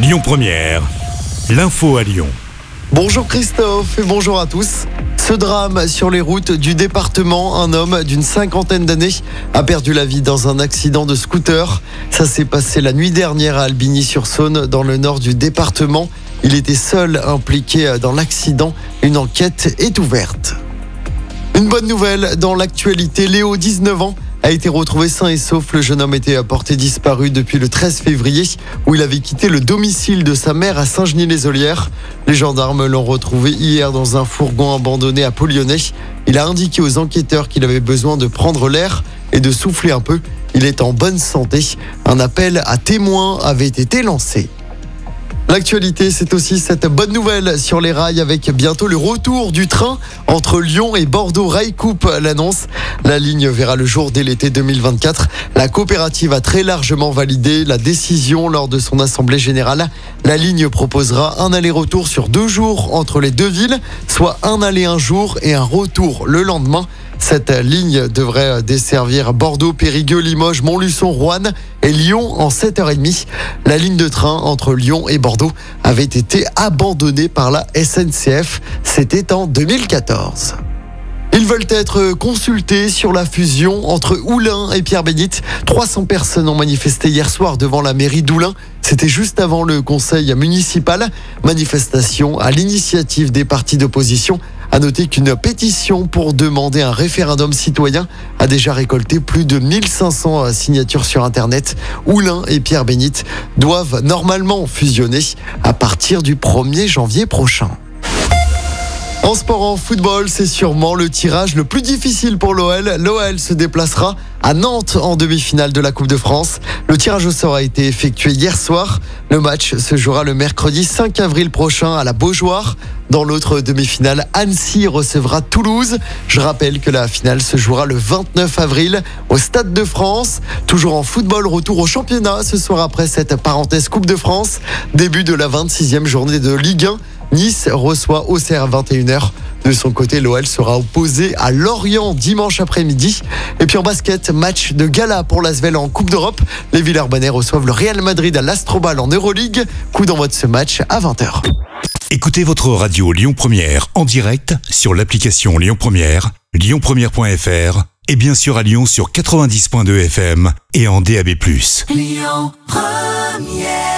Lyon Première, l'info à Lyon. Bonjour Christophe et bonjour à tous. Ce drame sur les routes du département, un homme d'une cinquantaine d'années a perdu la vie dans un accident de scooter. Ça s'est passé la nuit dernière à Albigny-sur-Saône, dans le nord du département. Il était seul impliqué dans l'accident. Une enquête est ouverte. Une bonne nouvelle dans l'actualité, Léo, 19 ans, a été retrouvé sain et sauf. Le jeune homme était porté disparu depuis le 13 février où il avait quitté le domicile de sa mère à Saint-Genis-les-Olières. Les gendarmes l'ont retrouvé hier dans un fourgon abandonné à Polyonnais. Il a indiqué aux enquêteurs qu'il avait besoin de prendre l'air et de souffler un peu. Il est en bonne santé. Un appel à témoins avait été lancé. L'actualité, c'est aussi cette bonne nouvelle sur les rails avec bientôt le retour du train entre Lyon et Bordeaux. Rail Coupe l'annonce. La ligne verra le jour dès l'été 2024. La coopérative a très largement validé la décision lors de son assemblée générale. La ligne proposera un aller-retour sur deux jours entre les deux villes, soit un aller un jour et un retour le lendemain. Cette ligne devrait desservir Bordeaux, Périgueux, Limoges, Montluçon, Rouen et Lyon en 7h30. La ligne de train entre Lyon et Bordeaux avait été abandonnée par la SNCF. C'était en 2014. Ils veulent être consultés sur la fusion entre Oulin et Pierre Bénite. 300 personnes ont manifesté hier soir devant la mairie d'Oulin. C'était juste avant le conseil municipal. Manifestation à l'initiative des partis d'opposition. À noter qu'une pétition pour demander un référendum citoyen a déjà récolté plus de 1500 signatures sur Internet. Oulin et Pierre Bénite doivent normalement fusionner à partir du 1er janvier prochain. En en football, c'est sûrement le tirage le plus difficile pour l'OL. L'OL se déplacera à Nantes en demi-finale de la Coupe de France. Le tirage au sort a été effectué hier soir. Le match se jouera le mercredi 5 avril prochain à la Beaujoire. Dans l'autre demi-finale, Annecy recevra Toulouse. Je rappelle que la finale se jouera le 29 avril au Stade de France. Toujours en football, retour au championnat ce soir après cette parenthèse Coupe de France. Début de la 26e journée de Ligue 1. Nice reçoit Auxerre à 21h. De son côté, l'OL sera opposé à Lorient dimanche après-midi. Et puis en basket, match de gala pour l'Asvel en Coupe d'Europe. Les Villers-Banais reçoivent le Real Madrid à l'Astrobal en Euroleague. Coup d'envoi de ce match à 20h. Écoutez votre radio Lyon Première en direct sur l'application Lyon Première, lyonpremière.fr et bien sûr à Lyon sur 90.2 FM et en DAB+. Lyon Première